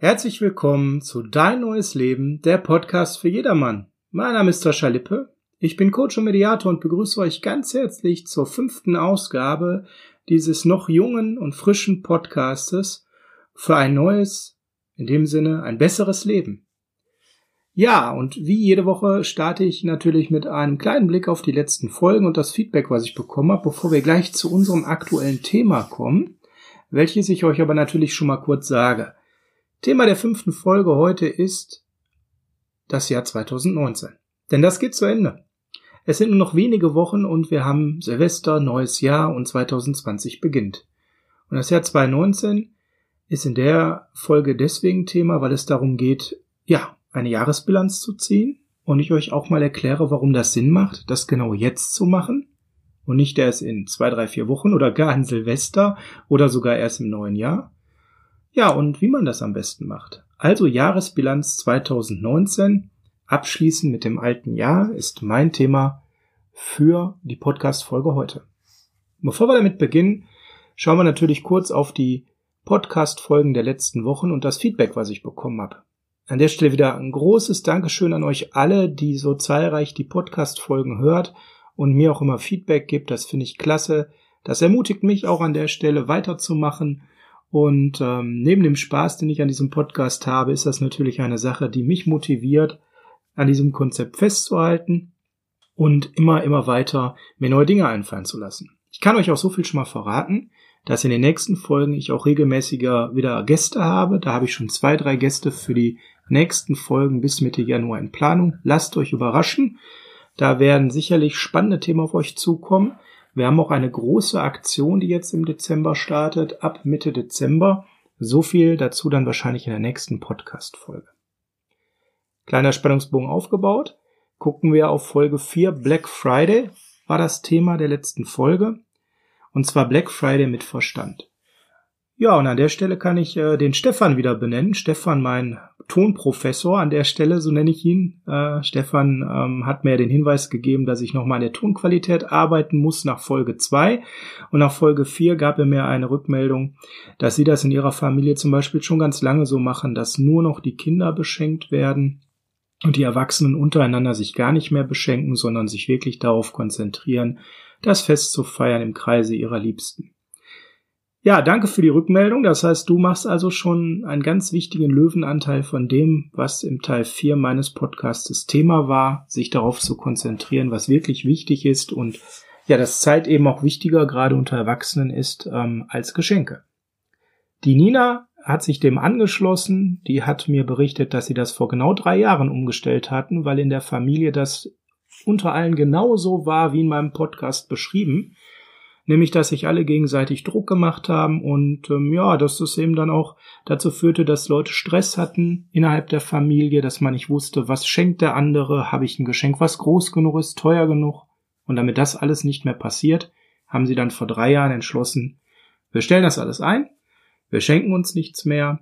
Herzlich willkommen zu Dein neues Leben, der Podcast für jedermann. Mein Name ist Sascha Lippe. Ich bin Coach und Mediator und begrüße euch ganz herzlich zur fünften Ausgabe dieses noch jungen und frischen Podcastes für ein neues, in dem Sinne ein besseres Leben. Ja, und wie jede Woche starte ich natürlich mit einem kleinen Blick auf die letzten Folgen und das Feedback, was ich bekommen habe, bevor wir gleich zu unserem aktuellen Thema kommen, welches ich euch aber natürlich schon mal kurz sage. Thema der fünften Folge heute ist das Jahr 2019. Denn das geht zu Ende. Es sind nur noch wenige Wochen und wir haben Silvester, neues Jahr und 2020 beginnt. Und das Jahr 2019 ist in der Folge deswegen Thema, weil es darum geht, ja, eine Jahresbilanz zu ziehen und ich euch auch mal erkläre, warum das Sinn macht, das genau jetzt zu machen und nicht erst in zwei, drei, vier Wochen oder gar an Silvester oder sogar erst im neuen Jahr. Ja, und wie man das am besten macht. Also Jahresbilanz 2019, abschließen mit dem alten Jahr, ist mein Thema für die Podcast-Folge heute. Bevor wir damit beginnen, schauen wir natürlich kurz auf die Podcast-Folgen der letzten Wochen und das Feedback, was ich bekommen habe. An der Stelle wieder ein großes Dankeschön an euch alle, die so zahlreich die Podcast-Folgen hört und mir auch immer Feedback gibt. Das finde ich klasse. Das ermutigt mich auch an der Stelle weiterzumachen. Und ähm, neben dem Spaß, den ich an diesem Podcast habe, ist das natürlich eine Sache, die mich motiviert, an diesem Konzept festzuhalten und immer, immer weiter mir neue Dinge einfallen zu lassen. Ich kann euch auch so viel schon mal verraten dass in den nächsten Folgen ich auch regelmäßiger wieder Gäste habe. Da habe ich schon zwei, drei Gäste für die nächsten Folgen bis Mitte Januar in Planung. Lasst euch überraschen. Da werden sicherlich spannende Themen auf euch zukommen. Wir haben auch eine große Aktion, die jetzt im Dezember startet, ab Mitte Dezember. So viel dazu dann wahrscheinlich in der nächsten Podcast-Folge. Kleiner Spannungsbogen aufgebaut. Gucken wir auf Folge 4 Black Friday war das Thema der letzten Folge. Und zwar Black Friday mit Verstand. Ja, und an der Stelle kann ich äh, den Stefan wieder benennen. Stefan, mein Tonprofessor an der Stelle, so nenne ich ihn. Äh, Stefan ähm, hat mir den Hinweis gegeben, dass ich nochmal an der Tonqualität arbeiten muss nach Folge 2. Und nach Folge 4 gab er mir eine Rückmeldung, dass sie das in ihrer Familie zum Beispiel schon ganz lange so machen, dass nur noch die Kinder beschenkt werden und die Erwachsenen untereinander sich gar nicht mehr beschenken, sondern sich wirklich darauf konzentrieren, das Fest zu feiern im Kreise ihrer Liebsten. Ja, danke für die Rückmeldung. Das heißt, du machst also schon einen ganz wichtigen Löwenanteil von dem, was im Teil 4 meines Podcasts Thema war, sich darauf zu konzentrieren, was wirklich wichtig ist und ja, dass Zeit eben auch wichtiger gerade unter Erwachsenen ist ähm, als Geschenke. Die Nina hat sich dem angeschlossen. Die hat mir berichtet, dass sie das vor genau drei Jahren umgestellt hatten, weil in der Familie das unter allen genauso war wie in meinem Podcast beschrieben. Nämlich, dass sich alle gegenseitig Druck gemacht haben und ähm, ja, dass das eben dann auch dazu führte, dass Leute Stress hatten innerhalb der Familie, dass man nicht wusste, was schenkt der andere, habe ich ein Geschenk, was groß genug ist, teuer genug. Und damit das alles nicht mehr passiert, haben sie dann vor drei Jahren entschlossen, wir stellen das alles ein, wir schenken uns nichts mehr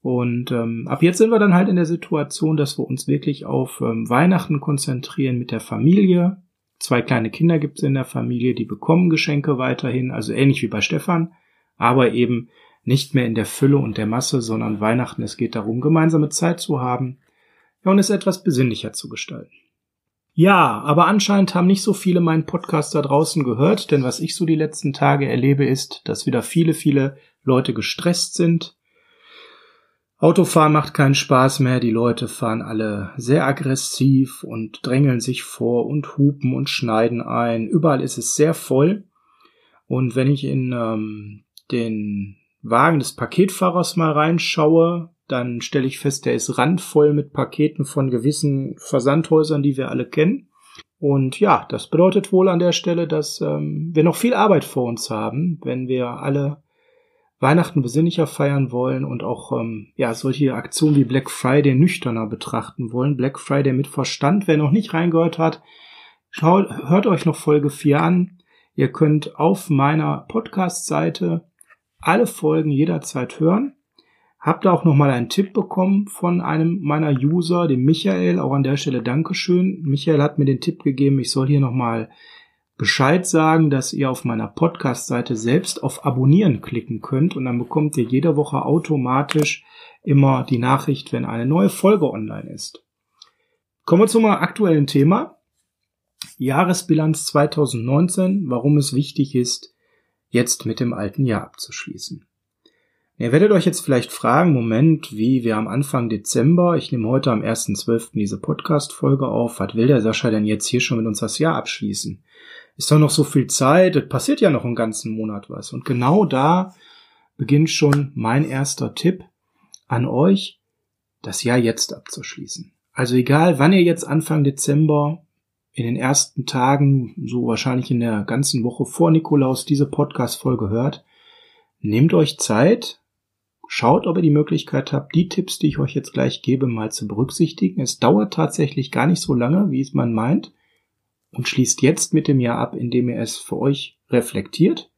und ähm, ab jetzt sind wir dann halt in der Situation, dass wir uns wirklich auf ähm, Weihnachten konzentrieren mit der Familie. Zwei kleine Kinder gibt es in der Familie, die bekommen Geschenke weiterhin, also ähnlich wie bei Stefan, aber eben nicht mehr in der Fülle und der Masse, sondern Weihnachten, es geht darum, gemeinsame Zeit zu haben ja, und es etwas besinnlicher zu gestalten. Ja, aber anscheinend haben nicht so viele meinen Podcast da draußen gehört, denn was ich so die letzten Tage erlebe, ist, dass wieder viele, viele Leute gestresst sind, Autofahren macht keinen Spaß mehr, die Leute fahren alle sehr aggressiv und drängeln sich vor und hupen und schneiden ein. Überall ist es sehr voll. Und wenn ich in ähm, den Wagen des Paketfahrers mal reinschaue, dann stelle ich fest, der ist randvoll mit Paketen von gewissen Versandhäusern, die wir alle kennen. Und ja, das bedeutet wohl an der Stelle, dass ähm, wir noch viel Arbeit vor uns haben, wenn wir alle Weihnachten besinnlicher feiern wollen und auch ähm, ja solche Aktionen wie Black Friday nüchterner betrachten wollen. Black Friday mit Verstand. Wer noch nicht reingehört hat, schaut, hört euch noch Folge 4 an. Ihr könnt auf meiner Podcast-Seite alle Folgen jederzeit hören. Habt da auch nochmal einen Tipp bekommen von einem meiner User, dem Michael. Auch an der Stelle Dankeschön. Michael hat mir den Tipp gegeben, ich soll hier nochmal Bescheid sagen, dass ihr auf meiner Podcast-Seite selbst auf Abonnieren klicken könnt und dann bekommt ihr jede Woche automatisch immer die Nachricht, wenn eine neue Folge online ist. Kommen wir zum aktuellen Thema. Jahresbilanz 2019, warum es wichtig ist, jetzt mit dem alten Jahr abzuschließen. Ihr werdet euch jetzt vielleicht fragen, Moment, wie wir am Anfang Dezember, ich nehme heute am 1.12. diese Podcast-Folge auf, was will der Sascha denn jetzt hier schon mit uns das Jahr abschließen? Ist doch noch so viel Zeit, es passiert ja noch einen ganzen Monat was. Und genau da beginnt schon mein erster Tipp an euch, das Jahr jetzt abzuschließen. Also egal, wann ihr jetzt Anfang Dezember in den ersten Tagen, so wahrscheinlich in der ganzen Woche vor Nikolaus diese Podcast-Folge hört, nehmt euch Zeit, Schaut, ob ihr die Möglichkeit habt, die Tipps, die ich euch jetzt gleich gebe, mal zu berücksichtigen. Es dauert tatsächlich gar nicht so lange, wie es man meint. Und schließt jetzt mit dem Jahr ab, indem ihr es für euch reflektiert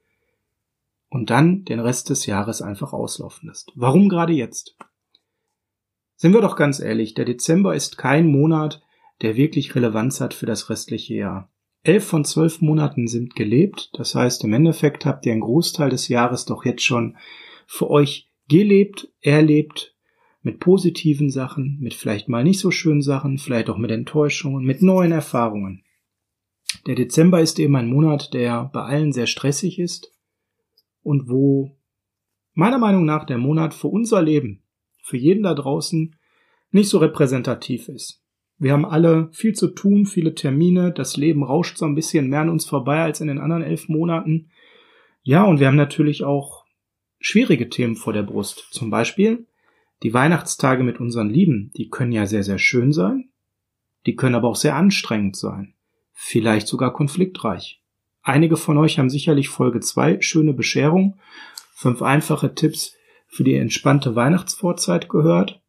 und dann den Rest des Jahres einfach auslaufen lasst. Warum gerade jetzt? Sind wir doch ganz ehrlich, der Dezember ist kein Monat, der wirklich Relevanz hat für das restliche Jahr. Elf von zwölf Monaten sind gelebt, das heißt im Endeffekt habt ihr einen Großteil des Jahres doch jetzt schon für euch gelebt, erlebt, mit positiven Sachen, mit vielleicht mal nicht so schönen Sachen, vielleicht auch mit Enttäuschungen, mit neuen Erfahrungen. Der Dezember ist eben ein Monat, der bei allen sehr stressig ist und wo meiner Meinung nach der Monat für unser Leben, für jeden da draußen, nicht so repräsentativ ist. Wir haben alle viel zu tun, viele Termine, das Leben rauscht so ein bisschen mehr an uns vorbei als in den anderen elf Monaten. Ja, und wir haben natürlich auch schwierige Themen vor der Brust. Zum Beispiel die Weihnachtstage mit unseren Lieben, die können ja sehr, sehr schön sein, die können aber auch sehr anstrengend sein, vielleicht sogar konfliktreich. Einige von euch haben sicherlich Folge 2 schöne Bescherung, fünf einfache Tipps für die entspannte Weihnachtsvorzeit gehört.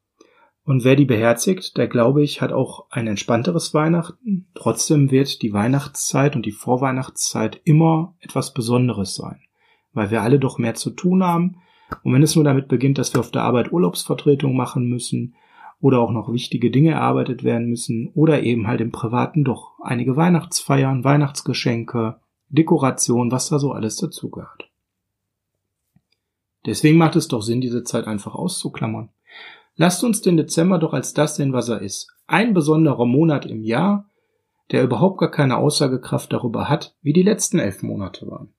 Und wer die beherzigt, der glaube ich, hat auch ein entspannteres Weihnachten. Trotzdem wird die Weihnachtszeit und die Vorweihnachtszeit immer etwas Besonderes sein weil wir alle doch mehr zu tun haben. Und wenn es nur damit beginnt, dass wir auf der Arbeit Urlaubsvertretung machen müssen oder auch noch wichtige Dinge erarbeitet werden müssen oder eben halt im Privaten doch einige Weihnachtsfeiern, Weihnachtsgeschenke, Dekoration, was da so alles dazugehört. Deswegen macht es doch Sinn, diese Zeit einfach auszuklammern. Lasst uns den Dezember doch als das sehen, was er ist. Ein besonderer Monat im Jahr, der überhaupt gar keine Aussagekraft darüber hat, wie die letzten elf Monate waren.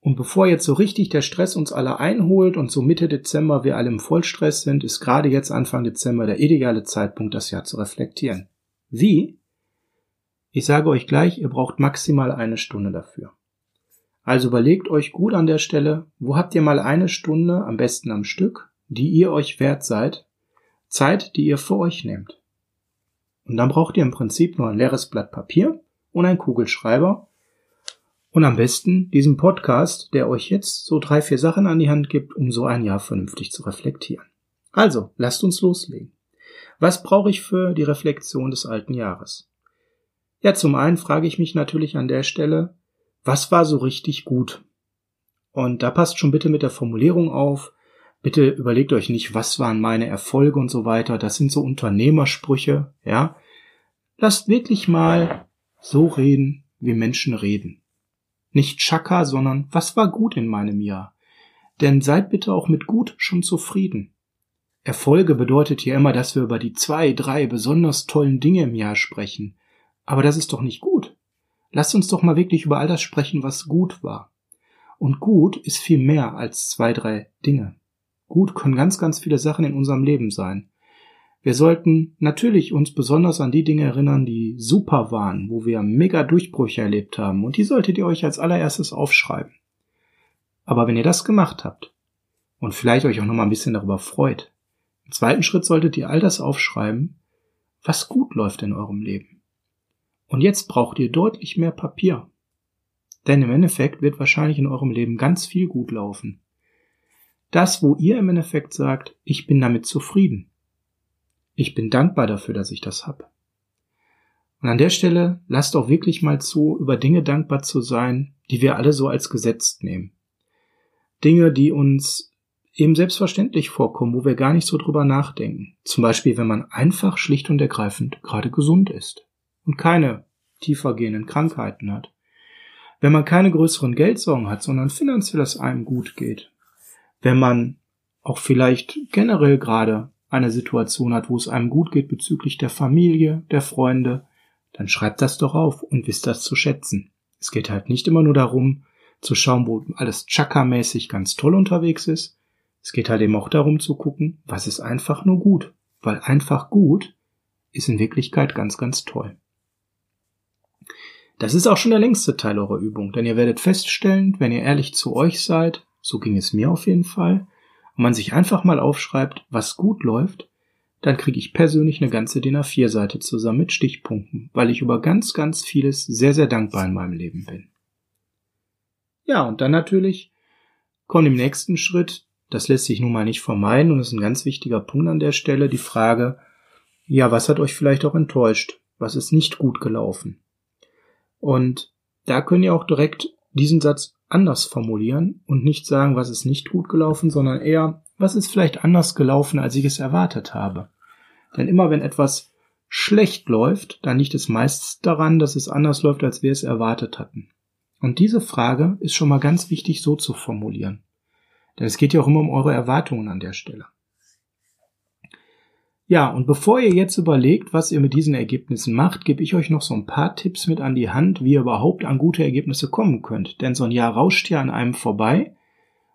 Und bevor jetzt so richtig der Stress uns alle einholt und so Mitte Dezember wir alle im Vollstress sind, ist gerade jetzt Anfang Dezember der ideale Zeitpunkt, das Jahr zu reflektieren. Wie? Ich sage euch gleich, ihr braucht maximal eine Stunde dafür. Also überlegt euch gut an der Stelle, wo habt ihr mal eine Stunde, am besten am Stück, die ihr euch wert seid, Zeit, die ihr für euch nehmt. Und dann braucht ihr im Prinzip nur ein leeres Blatt Papier und einen Kugelschreiber und am besten diesen Podcast, der euch jetzt so drei, vier Sachen an die Hand gibt, um so ein Jahr vernünftig zu reflektieren. Also, lasst uns loslegen. Was brauche ich für die Reflexion des alten Jahres? Ja, zum einen frage ich mich natürlich an der Stelle, was war so richtig gut? Und da passt schon bitte mit der Formulierung auf. Bitte überlegt euch nicht, was waren meine Erfolge und so weiter. Das sind so Unternehmersprüche, ja. Lasst wirklich mal so reden, wie Menschen reden. Nicht Chaka, sondern was war gut in meinem Jahr? Denn seid bitte auch mit gut schon zufrieden. Erfolge bedeutet ja immer, dass wir über die zwei, drei besonders tollen Dinge im Jahr sprechen. Aber das ist doch nicht gut. Lasst uns doch mal wirklich über all das sprechen, was gut war. Und gut ist viel mehr als zwei, drei Dinge. Gut können ganz, ganz viele Sachen in unserem Leben sein. Wir sollten natürlich uns besonders an die Dinge erinnern, die super waren, wo wir mega Durchbrüche erlebt haben, und die solltet ihr euch als allererstes aufschreiben. Aber wenn ihr das gemacht habt und vielleicht euch auch noch mal ein bisschen darüber freut, im zweiten Schritt solltet ihr all das aufschreiben, was gut läuft in eurem Leben. Und jetzt braucht ihr deutlich mehr Papier. Denn im Endeffekt wird wahrscheinlich in eurem Leben ganz viel gut laufen. Das, wo ihr im Endeffekt sagt, ich bin damit zufrieden. Ich bin dankbar dafür, dass ich das habe. Und an der Stelle lasst auch wirklich mal zu, über Dinge dankbar zu sein, die wir alle so als gesetzt nehmen. Dinge, die uns eben selbstverständlich vorkommen, wo wir gar nicht so drüber nachdenken. Zum Beispiel, wenn man einfach schlicht und ergreifend gerade gesund ist und keine tiefergehenden Krankheiten hat. wenn man keine größeren Geldsorgen hat, sondern finanziell es einem gut geht, wenn man auch vielleicht generell gerade eine Situation hat, wo es einem gut geht bezüglich der Familie, der Freunde, dann schreibt das doch auf und wisst das zu schätzen. Es geht halt nicht immer nur darum, zu schauen, wo alles Chaka-mäßig ganz toll unterwegs ist. Es geht halt eben auch darum zu gucken, was ist einfach nur gut. Weil einfach gut ist in Wirklichkeit ganz, ganz toll. Das ist auch schon der längste Teil eurer Übung, denn ihr werdet feststellen, wenn ihr ehrlich zu euch seid, so ging es mir auf jeden Fall, und man sich einfach mal aufschreibt, was gut läuft, dann kriege ich persönlich eine ganze DIN A4-Seite zusammen mit Stichpunkten, weil ich über ganz, ganz vieles sehr, sehr dankbar in meinem Leben bin. Ja, und dann natürlich kommt im nächsten Schritt, das lässt sich nun mal nicht vermeiden und ist ein ganz wichtiger Punkt an der Stelle, die Frage, ja, was hat euch vielleicht auch enttäuscht? Was ist nicht gut gelaufen? Und da könnt ihr auch direkt diesen Satz anders formulieren und nicht sagen, was ist nicht gut gelaufen, sondern eher, was ist vielleicht anders gelaufen, als ich es erwartet habe. Denn immer wenn etwas schlecht läuft, dann liegt es meist daran, dass es anders läuft, als wir es erwartet hatten. Und diese Frage ist schon mal ganz wichtig so zu formulieren. Denn es geht ja auch immer um eure Erwartungen an der Stelle. Ja, und bevor ihr jetzt überlegt, was ihr mit diesen Ergebnissen macht, gebe ich euch noch so ein paar Tipps mit an die Hand, wie ihr überhaupt an gute Ergebnisse kommen könnt. Denn so ein Jahr rauscht ja an einem vorbei.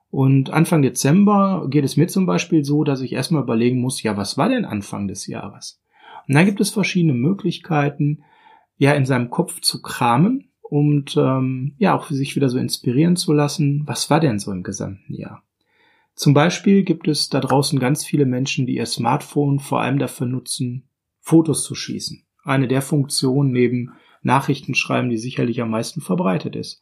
Und Anfang Dezember geht es mir zum Beispiel so, dass ich erstmal überlegen muss, ja, was war denn Anfang des Jahres? Und da gibt es verschiedene Möglichkeiten, ja, in seinem Kopf zu kramen und ähm, ja, auch für sich wieder so inspirieren zu lassen, was war denn so im gesamten Jahr? Zum Beispiel gibt es da draußen ganz viele Menschen, die ihr Smartphone vor allem dafür nutzen, Fotos zu schießen. Eine der Funktionen neben Nachrichtenschreiben, die sicherlich am meisten verbreitet ist.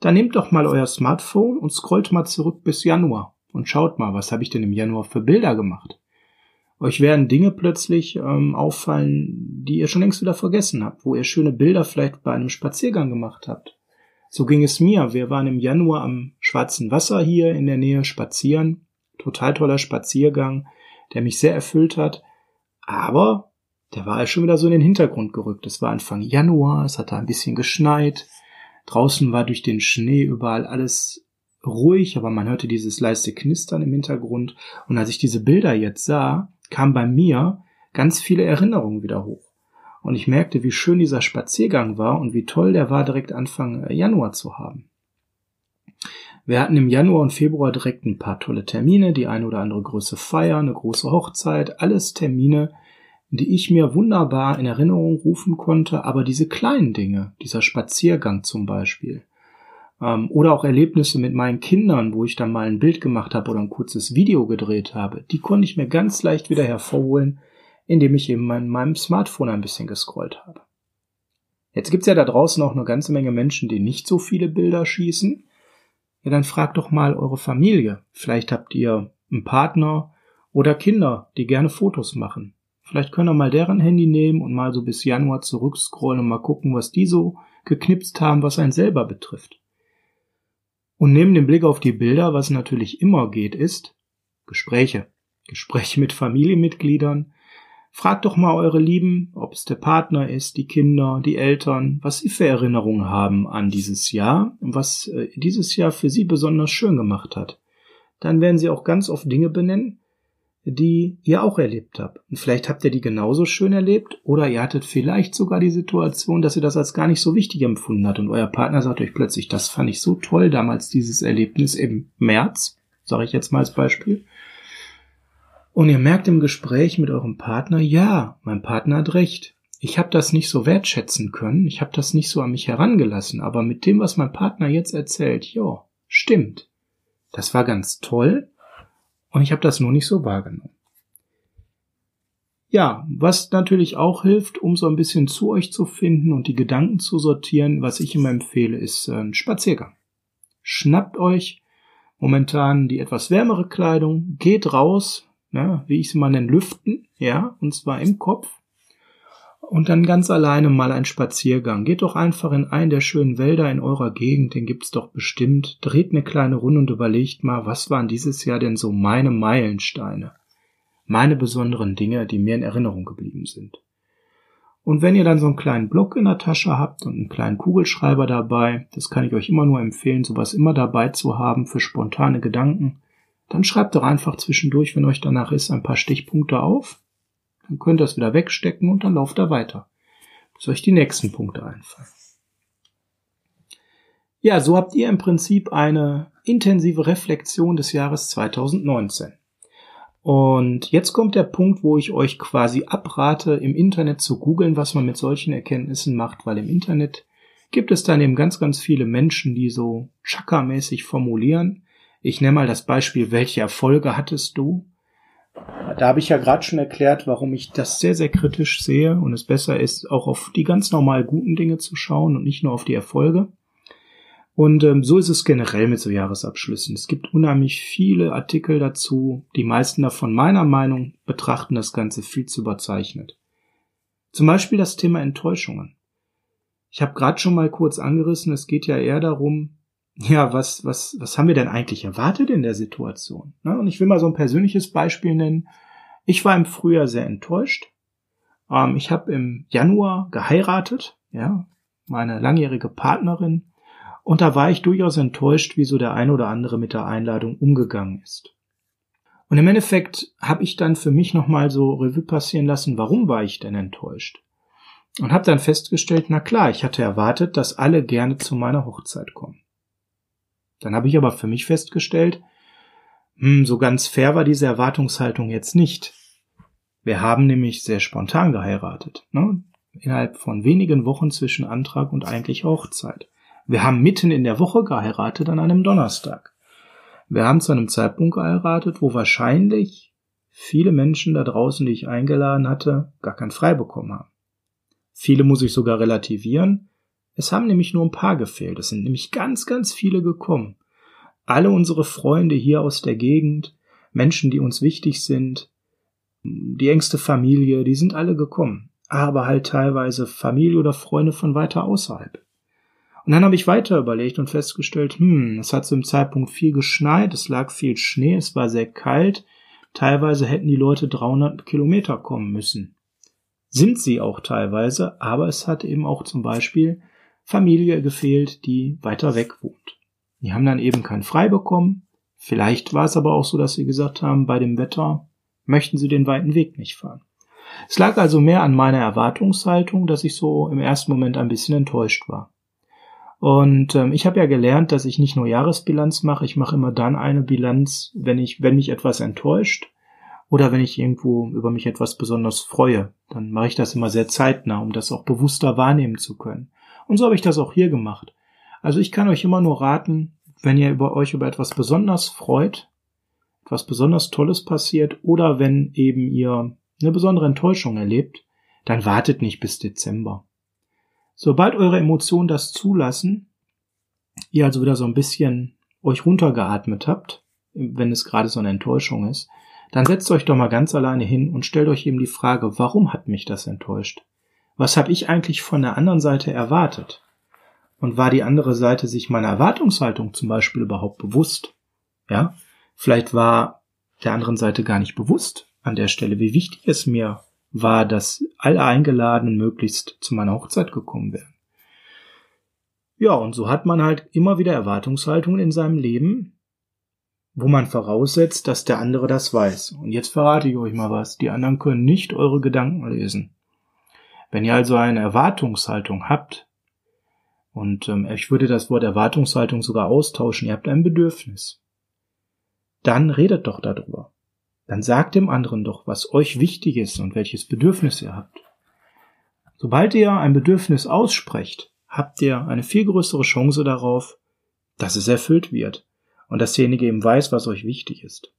Dann nehmt doch mal euer Smartphone und scrollt mal zurück bis Januar und schaut mal, was habe ich denn im Januar für Bilder gemacht. Euch werden Dinge plötzlich ähm, auffallen, die ihr schon längst wieder vergessen habt, wo ihr schöne Bilder vielleicht bei einem Spaziergang gemacht habt so ging es mir. Wir waren im Januar am Schwarzen Wasser hier in der Nähe spazieren. Total toller Spaziergang, der mich sehr erfüllt hat. Aber der war schon wieder so in den Hintergrund gerückt. Es war Anfang Januar, es hat da ein bisschen geschneit. Draußen war durch den Schnee überall alles ruhig, aber man hörte dieses leiste Knistern im Hintergrund. Und als ich diese Bilder jetzt sah, kamen bei mir ganz viele Erinnerungen wieder hoch. Und ich merkte, wie schön dieser Spaziergang war und wie toll der war, direkt Anfang äh, Januar zu haben. Wir hatten im Januar und Februar direkt ein paar tolle Termine, die eine oder andere große Feier, eine große Hochzeit, alles Termine, die ich mir wunderbar in Erinnerung rufen konnte, aber diese kleinen Dinge, dieser Spaziergang zum Beispiel, ähm, oder auch Erlebnisse mit meinen Kindern, wo ich dann mal ein Bild gemacht habe oder ein kurzes Video gedreht habe, die konnte ich mir ganz leicht wieder hervorholen, indem ich eben in meinem Smartphone ein bisschen gescrollt habe. Jetzt gibt's ja da draußen auch eine ganze Menge Menschen, die nicht so viele Bilder schießen. Ja, dann fragt doch mal eure Familie. Vielleicht habt ihr einen Partner oder Kinder, die gerne Fotos machen. Vielleicht könnt ihr mal deren Handy nehmen und mal so bis Januar zurückscrollen und mal gucken, was die so geknipst haben, was einen selber betrifft. Und neben dem Blick auf die Bilder, was natürlich immer geht, ist Gespräche. Gespräche mit Familienmitgliedern, Fragt doch mal eure Lieben, ob es der Partner ist, die Kinder, die Eltern, was sie für Erinnerungen haben an dieses Jahr und was äh, dieses Jahr für sie besonders schön gemacht hat. Dann werden sie auch ganz oft Dinge benennen, die ihr auch erlebt habt. Und vielleicht habt ihr die genauso schön erlebt oder ihr hattet vielleicht sogar die Situation, dass ihr das als gar nicht so wichtig empfunden habt und euer Partner sagt euch plötzlich, das fand ich so toll damals dieses Erlebnis im März, sage ich jetzt mal als Beispiel. Und ihr merkt im Gespräch mit eurem Partner, ja, mein Partner hat recht. Ich habe das nicht so wertschätzen können, ich habe das nicht so an mich herangelassen, aber mit dem, was mein Partner jetzt erzählt, ja, stimmt. Das war ganz toll und ich habe das nur nicht so wahrgenommen. Ja, was natürlich auch hilft, um so ein bisschen zu euch zu finden und die Gedanken zu sortieren, was ich immer empfehle, ist äh, ein Spaziergang. Schnappt euch momentan die etwas wärmere Kleidung, geht raus, ne, wie ich es mal nenne, lüften, ja, und zwar im Kopf. Und dann ganz alleine mal ein Spaziergang. Geht doch einfach in einen der schönen Wälder in eurer Gegend, den gibt's doch bestimmt. Dreht eine kleine Runde und überlegt mal, was waren dieses Jahr denn so meine Meilensteine? Meine besonderen Dinge, die mir in Erinnerung geblieben sind. Und wenn ihr dann so einen kleinen Block in der Tasche habt und einen kleinen Kugelschreiber dabei, das kann ich euch immer nur empfehlen, sowas immer dabei zu haben für spontane Gedanken, dann schreibt doch einfach zwischendurch, wenn euch danach ist, ein paar Stichpunkte auf. Dann könnt ihr es wieder wegstecken und dann lauft ihr weiter. Bis euch die nächsten Punkte einfallen. Ja, so habt ihr im Prinzip eine intensive Reflexion des Jahres 2019. Und jetzt kommt der Punkt, wo ich euch quasi abrate, im Internet zu googeln, was man mit solchen Erkenntnissen macht, weil im Internet gibt es dann eben ganz, ganz viele Menschen, die so chakra-mäßig formulieren. Ich nenne mal das Beispiel, welche Erfolge hattest du? Da habe ich ja gerade schon erklärt, warum ich das sehr, sehr kritisch sehe und es besser ist, auch auf die ganz normal guten Dinge zu schauen und nicht nur auf die Erfolge. Und ähm, so ist es generell mit so Jahresabschlüssen. Es gibt unheimlich viele Artikel dazu. Die meisten davon meiner Meinung betrachten das Ganze viel zu überzeichnet. Zum Beispiel das Thema Enttäuschungen. Ich habe gerade schon mal kurz angerissen, es geht ja eher darum, ja, was, was, was haben wir denn eigentlich erwartet in der Situation? Ne? Und ich will mal so ein persönliches Beispiel nennen. Ich war im Frühjahr sehr enttäuscht. Ähm, ich habe im Januar geheiratet, ja, meine langjährige Partnerin und da war ich durchaus enttäuscht, wie so der ein oder andere mit der Einladung umgegangen ist. Und im Endeffekt habe ich dann für mich nochmal so Revue passieren lassen, warum war ich denn enttäuscht? Und habe dann festgestellt, na klar, ich hatte erwartet, dass alle gerne zu meiner Hochzeit kommen. Dann habe ich aber für mich festgestellt, hm, so ganz fair war diese Erwartungshaltung jetzt nicht. Wir haben nämlich sehr spontan geheiratet, ne? innerhalb von wenigen Wochen zwischen Antrag und eigentlich Hochzeit. Wir haben mitten in der Woche geheiratet an einem Donnerstag. Wir haben zu einem Zeitpunkt geheiratet, wo wahrscheinlich viele Menschen da draußen, die ich eingeladen hatte, gar kein Frei bekommen haben. Viele muss ich sogar relativieren. Es haben nämlich nur ein paar gefehlt. Es sind nämlich ganz, ganz viele gekommen. Alle unsere Freunde hier aus der Gegend, Menschen, die uns wichtig sind, die engste Familie, die sind alle gekommen. Aber halt teilweise Familie oder Freunde von weiter außerhalb. Und dann habe ich weiter überlegt und festgestellt, hm, es hat zu dem Zeitpunkt viel geschneit, es lag viel Schnee, es war sehr kalt, teilweise hätten die Leute 300 Kilometer kommen müssen. Sind sie auch teilweise, aber es hat eben auch zum Beispiel Familie gefehlt, die weiter weg wohnt. Die haben dann eben kein Frei bekommen. Vielleicht war es aber auch so, dass sie gesagt haben, bei dem Wetter möchten sie den weiten Weg nicht fahren. Es lag also mehr an meiner Erwartungshaltung, dass ich so im ersten Moment ein bisschen enttäuscht war. Und ähm, ich habe ja gelernt, dass ich nicht nur Jahresbilanz mache, ich mache immer dann eine Bilanz, wenn ich, wenn mich etwas enttäuscht oder wenn ich irgendwo über mich etwas besonders freue. Dann mache ich das immer sehr zeitnah, um das auch bewusster wahrnehmen zu können. Und so habe ich das auch hier gemacht. Also ich kann euch immer nur raten, wenn ihr über euch über etwas besonders freut, etwas besonders Tolles passiert oder wenn eben ihr eine besondere Enttäuschung erlebt, dann wartet nicht bis Dezember. Sobald eure Emotionen das zulassen, ihr also wieder so ein bisschen euch runtergeatmet habt, wenn es gerade so eine Enttäuschung ist, dann setzt euch doch mal ganz alleine hin und stellt euch eben die Frage, warum hat mich das enttäuscht? Was habe ich eigentlich von der anderen Seite erwartet? Und war die andere Seite sich meiner Erwartungshaltung zum Beispiel überhaupt bewusst? Ja, vielleicht war der anderen Seite gar nicht bewusst an der Stelle, wie wichtig es mir war, dass alle Eingeladenen möglichst zu meiner Hochzeit gekommen wären. Ja, und so hat man halt immer wieder Erwartungshaltungen in seinem Leben, wo man voraussetzt, dass der andere das weiß. Und jetzt verrate ich euch mal was. Die anderen können nicht eure Gedanken lesen. Wenn ihr also eine Erwartungshaltung habt, und ähm, ich würde das Wort Erwartungshaltung sogar austauschen, ihr habt ein Bedürfnis, dann redet doch darüber dann sagt dem anderen doch, was euch wichtig ist und welches Bedürfnis ihr habt. Sobald ihr ein Bedürfnis aussprecht, habt ihr eine viel größere Chance darauf, dass es erfüllt wird und dass derjenige eben weiß, was euch wichtig ist.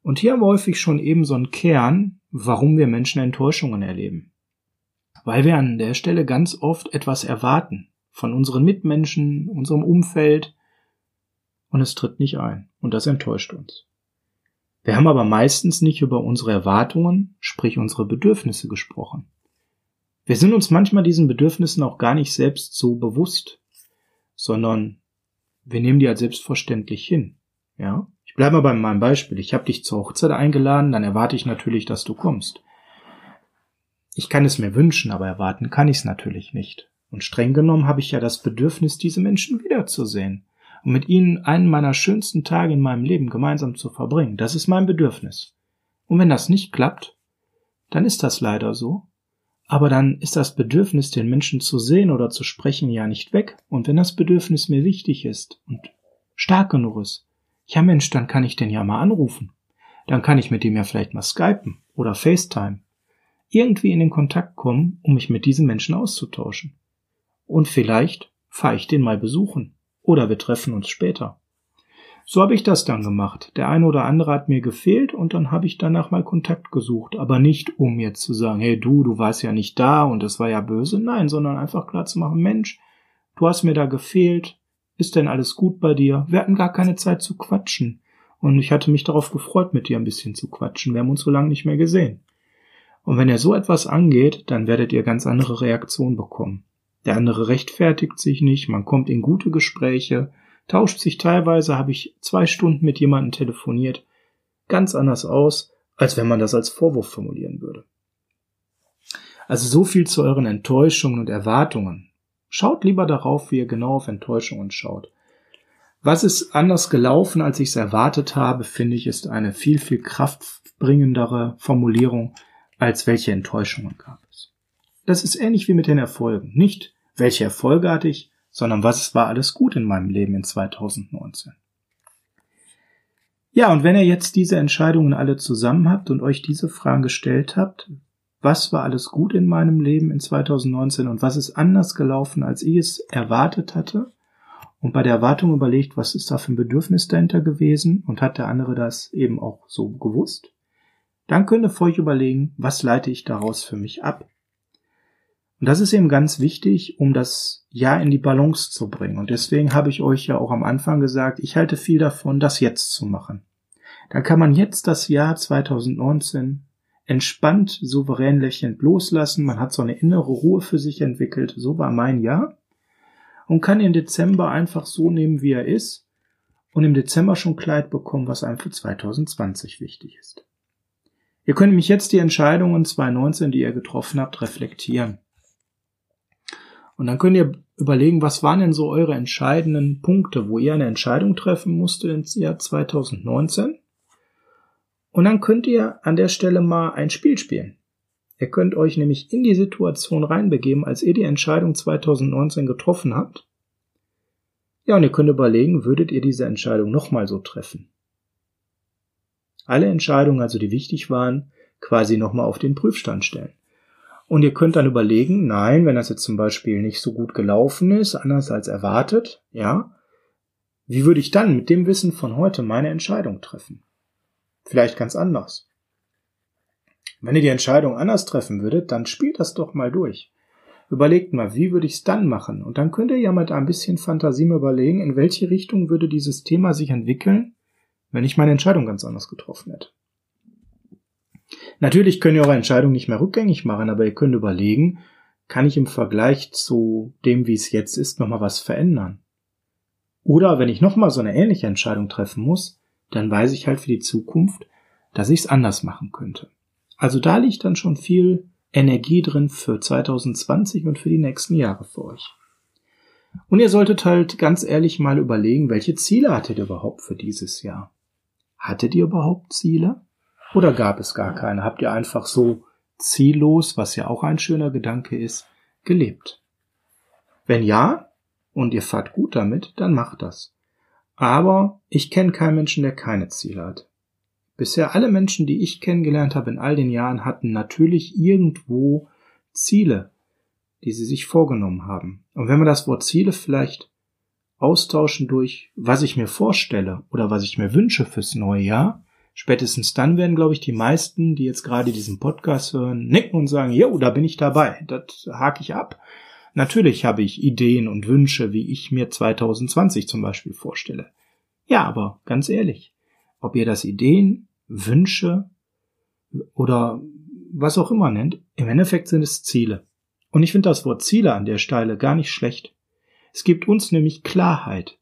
Und hier haben wir häufig schon eben so einen Kern, warum wir Menschen Enttäuschungen erleben. Weil wir an der Stelle ganz oft etwas erwarten von unseren Mitmenschen, unserem Umfeld, und es tritt nicht ein. Und das enttäuscht uns. Wir haben aber meistens nicht über unsere Erwartungen, sprich unsere Bedürfnisse gesprochen. Wir sind uns manchmal diesen Bedürfnissen auch gar nicht selbst so bewusst, sondern wir nehmen die als selbstverständlich hin. Ja? Ich bleibe mal bei meinem Beispiel. Ich habe dich zur Hochzeit eingeladen, dann erwarte ich natürlich, dass du kommst. Ich kann es mir wünschen, aber erwarten kann ich es natürlich nicht. Und streng genommen habe ich ja das Bedürfnis, diese Menschen wiederzusehen und mit ihnen einen meiner schönsten Tage in meinem Leben gemeinsam zu verbringen. Das ist mein Bedürfnis. Und wenn das nicht klappt, dann ist das leider so. Aber dann ist das Bedürfnis, den Menschen zu sehen oder zu sprechen, ja nicht weg. Und wenn das Bedürfnis mir wichtig ist und stark genug ist, ja Mensch, dann kann ich den ja mal anrufen. Dann kann ich mit dem ja vielleicht mal skypen oder FaceTime. Irgendwie in den Kontakt kommen, um mich mit diesen Menschen auszutauschen. Und vielleicht fahre ich den mal besuchen. Oder wir treffen uns später. So habe ich das dann gemacht. Der eine oder andere hat mir gefehlt und dann habe ich danach mal Kontakt gesucht. Aber nicht, um jetzt zu sagen, hey du, du warst ja nicht da und es war ja böse. Nein, sondern einfach klar zu machen, Mensch, du hast mir da gefehlt. Ist denn alles gut bei dir? Wir hatten gar keine Zeit zu quatschen. Und ich hatte mich darauf gefreut, mit dir ein bisschen zu quatschen. Wir haben uns so lange nicht mehr gesehen. Und wenn ihr so etwas angeht, dann werdet ihr ganz andere Reaktionen bekommen. Der andere rechtfertigt sich nicht, man kommt in gute Gespräche, tauscht sich teilweise, habe ich zwei Stunden mit jemandem telefoniert, ganz anders aus, als wenn man das als Vorwurf formulieren würde. Also so viel zu euren Enttäuschungen und Erwartungen. Schaut lieber darauf, wie ihr genau auf Enttäuschungen schaut. Was ist anders gelaufen, als ich es erwartet habe, finde ich, ist eine viel, viel kraftbringendere Formulierung, als welche Enttäuschungen gab es. Das ist ähnlich wie mit den Erfolgen. Nicht, welche Erfolge hatte ich, sondern was war alles gut in meinem Leben in 2019. Ja, und wenn ihr jetzt diese Entscheidungen alle zusammen habt und euch diese Fragen gestellt habt, was war alles gut in meinem Leben in 2019 und was ist anders gelaufen, als ich es erwartet hatte, und bei der Erwartung überlegt, was ist da für ein Bedürfnis dahinter gewesen und hat der andere das eben auch so gewusst, dann könnt ihr für euch überlegen, was leite ich daraus für mich ab und das ist eben ganz wichtig, um das Jahr in die Balance zu bringen. Und deswegen habe ich euch ja auch am Anfang gesagt, ich halte viel davon, das jetzt zu machen. Da kann man jetzt das Jahr 2019 entspannt, souverän lächelnd loslassen. Man hat so eine innere Ruhe für sich entwickelt. So war mein Jahr. Und kann den Dezember einfach so nehmen, wie er ist. Und im Dezember schon Kleid bekommen, was einem für 2020 wichtig ist. Ihr könnt mich jetzt die Entscheidungen 2019, die ihr getroffen habt, reflektieren. Und dann könnt ihr überlegen, was waren denn so eure entscheidenden Punkte, wo ihr eine Entscheidung treffen musstet im Jahr 2019. Und dann könnt ihr an der Stelle mal ein Spiel spielen. Ihr könnt euch nämlich in die Situation reinbegeben, als ihr die Entscheidung 2019 getroffen habt. Ja, und ihr könnt überlegen, würdet ihr diese Entscheidung nochmal so treffen? Alle Entscheidungen, also die wichtig waren, quasi nochmal auf den Prüfstand stellen. Und ihr könnt dann überlegen, nein, wenn das jetzt zum Beispiel nicht so gut gelaufen ist, anders als erwartet, ja, wie würde ich dann mit dem Wissen von heute meine Entscheidung treffen? Vielleicht ganz anders. Wenn ihr die Entscheidung anders treffen würdet, dann spielt das doch mal durch. Überlegt mal, wie würde ich es dann machen? Und dann könnt ihr ja mit ein bisschen Fantasie mal überlegen, in welche Richtung würde dieses Thema sich entwickeln, wenn ich meine Entscheidung ganz anders getroffen hätte. Natürlich könnt ihr eure Entscheidung nicht mehr rückgängig machen, aber ihr könnt überlegen, kann ich im Vergleich zu dem, wie es jetzt ist, nochmal was verändern? Oder wenn ich nochmal so eine ähnliche Entscheidung treffen muss, dann weiß ich halt für die Zukunft, dass ich es anders machen könnte. Also da liegt dann schon viel Energie drin für 2020 und für die nächsten Jahre für euch. Und ihr solltet halt ganz ehrlich mal überlegen, welche Ziele hattet ihr überhaupt für dieses Jahr? Hattet ihr überhaupt Ziele? Oder gab es gar keine? Habt ihr einfach so ziellos, was ja auch ein schöner Gedanke ist, gelebt? Wenn ja, und ihr fahrt gut damit, dann macht das. Aber ich kenne keinen Menschen, der keine Ziele hat. Bisher alle Menschen, die ich kennengelernt habe in all den Jahren, hatten natürlich irgendwo Ziele, die sie sich vorgenommen haben. Und wenn wir das Wort Ziele vielleicht austauschen durch, was ich mir vorstelle oder was ich mir wünsche fürs neue Jahr, Spätestens dann werden, glaube ich, die meisten, die jetzt gerade diesen Podcast hören, nicken und sagen, jo, da bin ich dabei. Das hake ich ab. Natürlich habe ich Ideen und Wünsche, wie ich mir 2020 zum Beispiel vorstelle. Ja, aber ganz ehrlich, ob ihr das Ideen, Wünsche oder was auch immer nennt, im Endeffekt sind es Ziele. Und ich finde das Wort Ziele an der Stelle gar nicht schlecht. Es gibt uns nämlich Klarheit.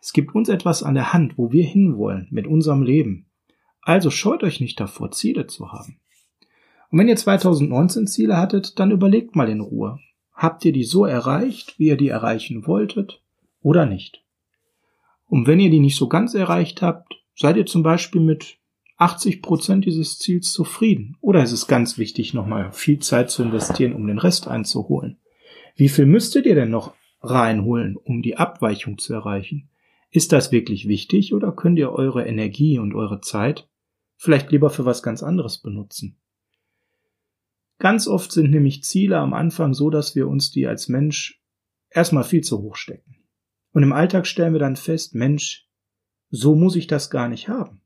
Es gibt uns etwas an der Hand, wo wir hinwollen mit unserem Leben. Also scheut euch nicht davor, Ziele zu haben. Und wenn ihr 2019 Ziele hattet, dann überlegt mal in Ruhe. Habt ihr die so erreicht, wie ihr die erreichen wolltet, oder nicht? Und wenn ihr die nicht so ganz erreicht habt, seid ihr zum Beispiel mit 80 Prozent dieses Ziels zufrieden? Oder ist es ganz wichtig, nochmal viel Zeit zu investieren, um den Rest einzuholen? Wie viel müsstet ihr denn noch reinholen, um die Abweichung zu erreichen? Ist das wirklich wichtig oder könnt ihr eure Energie und eure Zeit vielleicht lieber für was ganz anderes benutzen? Ganz oft sind nämlich Ziele am Anfang so, dass wir uns die als Mensch erstmal viel zu hoch stecken. Und im Alltag stellen wir dann fest, Mensch, so muss ich das gar nicht haben.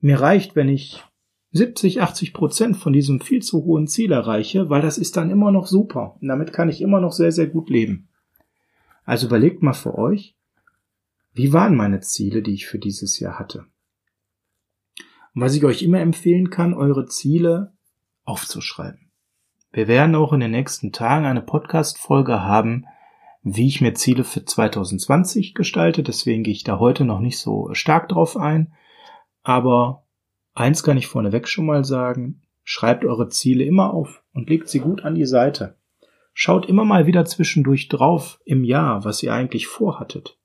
Mir reicht, wenn ich 70, 80 Prozent von diesem viel zu hohen Ziel erreiche, weil das ist dann immer noch super. Und damit kann ich immer noch sehr, sehr gut leben. Also überlegt mal für euch, wie waren meine Ziele, die ich für dieses Jahr hatte? Und was ich euch immer empfehlen kann, eure Ziele aufzuschreiben. Wir werden auch in den nächsten Tagen eine Podcast-Folge haben, wie ich mir Ziele für 2020 gestalte. Deswegen gehe ich da heute noch nicht so stark drauf ein. Aber eins kann ich vorneweg schon mal sagen, schreibt eure Ziele immer auf und legt sie gut an die Seite. Schaut immer mal wieder zwischendurch drauf im Jahr, was ihr eigentlich vorhattet.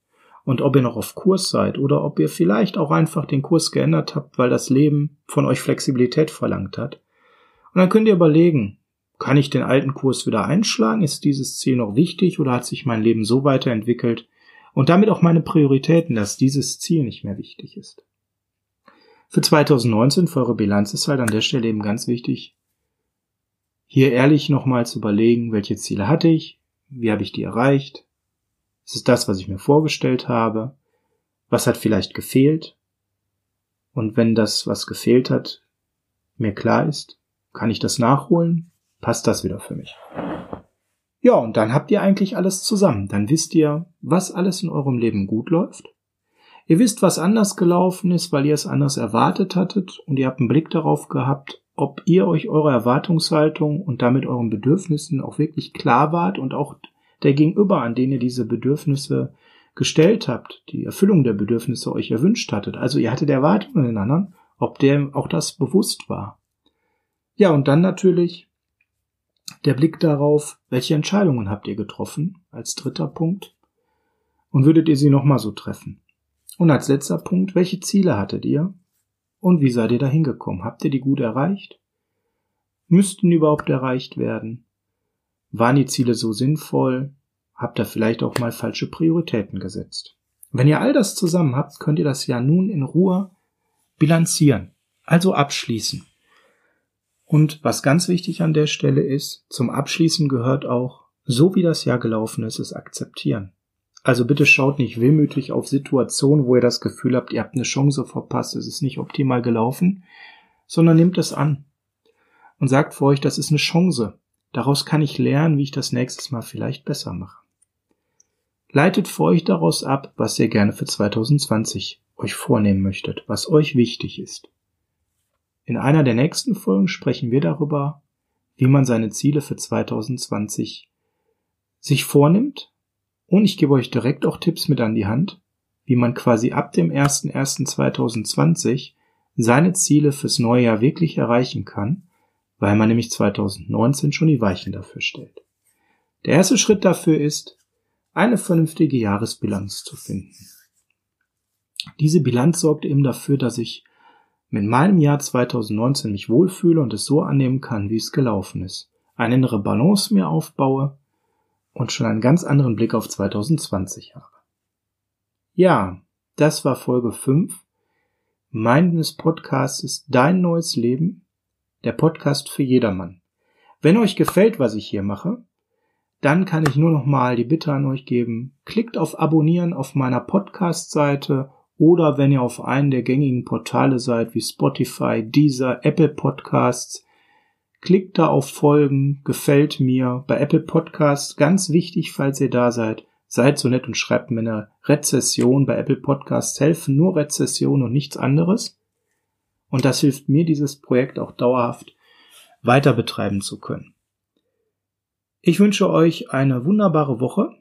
Und ob ihr noch auf Kurs seid oder ob ihr vielleicht auch einfach den Kurs geändert habt, weil das Leben von euch Flexibilität verlangt hat. Und dann könnt ihr überlegen, kann ich den alten Kurs wieder einschlagen? Ist dieses Ziel noch wichtig oder hat sich mein Leben so weiterentwickelt und damit auch meine Prioritäten, dass dieses Ziel nicht mehr wichtig ist? Für 2019, für eure Bilanz ist halt an der Stelle eben ganz wichtig, hier ehrlich nochmal zu überlegen, welche Ziele hatte ich, wie habe ich die erreicht, ist es das, was ich mir vorgestellt habe, was hat vielleicht gefehlt? Und wenn das, was gefehlt hat, mir klar ist, kann ich das nachholen, passt das wieder für mich. Ja, und dann habt ihr eigentlich alles zusammen. Dann wisst ihr, was alles in eurem Leben gut läuft. Ihr wisst, was anders gelaufen ist, weil ihr es anders erwartet hattet. Und ihr habt einen Blick darauf gehabt, ob ihr euch eurer Erwartungshaltung und damit euren Bedürfnissen auch wirklich klar wart und auch der Gegenüber, an den ihr diese Bedürfnisse gestellt habt, die Erfüllung der Bedürfnisse euch erwünscht hattet. Also ihr hattet Erwartungen an den anderen, ob der auch das bewusst war. Ja, und dann natürlich der Blick darauf, welche Entscheidungen habt ihr getroffen, als dritter Punkt, und würdet ihr sie nochmal so treffen. Und als letzter Punkt, welche Ziele hattet ihr? Und wie seid ihr da hingekommen? Habt ihr die gut erreicht? Müssten überhaupt erreicht werden? Waren die Ziele so sinnvoll? Habt ihr vielleicht auch mal falsche Prioritäten gesetzt? Wenn ihr all das zusammen habt, könnt ihr das ja nun in Ruhe bilanzieren, also abschließen. Und was ganz wichtig an der Stelle ist, zum Abschließen gehört auch, so wie das Jahr gelaufen ist, es akzeptieren. Also bitte schaut nicht wehmütig auf Situationen, wo ihr das Gefühl habt, ihr habt eine Chance verpasst, es ist nicht optimal gelaufen, sondern nehmt es an und sagt für euch, das ist eine Chance. Daraus kann ich lernen, wie ich das nächstes Mal vielleicht besser mache. Leitet für euch daraus ab, was ihr gerne für 2020 euch vornehmen möchtet, was euch wichtig ist. In einer der nächsten Folgen sprechen wir darüber, wie man seine Ziele für 2020 sich vornimmt und ich gebe euch direkt auch Tipps mit an die Hand, wie man quasi ab dem 01.01.2020 seine Ziele fürs neue Jahr wirklich erreichen kann, weil man nämlich 2019 schon die Weichen dafür stellt. Der erste Schritt dafür ist, eine vernünftige Jahresbilanz zu finden. Diese Bilanz sorgt eben dafür, dass ich mit meinem Jahr 2019 mich wohlfühle und es so annehmen kann, wie es gelaufen ist. Eine innere Balance mir aufbaue und schon einen ganz anderen Blick auf 2020 habe. Ja, das war Folge 5 meines Podcasts Dein neues Leben, der Podcast für jedermann. Wenn euch gefällt, was ich hier mache, dann kann ich nur noch mal die Bitte an euch geben, klickt auf Abonnieren auf meiner Podcast-Seite oder wenn ihr auf einen der gängigen Portale seid wie Spotify, Deezer, Apple Podcasts, Klickt da auf Folgen, gefällt mir. Bei Apple Podcasts ganz wichtig, falls ihr da seid, seid so nett und schreibt mir eine Rezession. Bei Apple Podcasts helfen nur Rezession und nichts anderes. Und das hilft mir, dieses Projekt auch dauerhaft weiter betreiben zu können. Ich wünsche euch eine wunderbare Woche.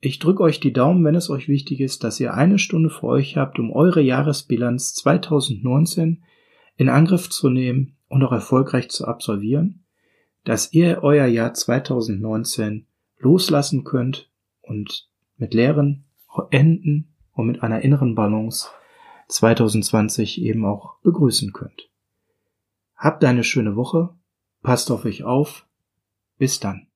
Ich drücke euch die Daumen, wenn es euch wichtig ist, dass ihr eine Stunde für euch habt, um eure Jahresbilanz 2019 in Angriff zu nehmen und auch erfolgreich zu absolvieren, dass ihr euer Jahr 2019 loslassen könnt und mit leeren Enden und mit einer inneren Balance 2020 eben auch begrüßen könnt. Habt eine schöne Woche, passt auf euch auf, bis dann.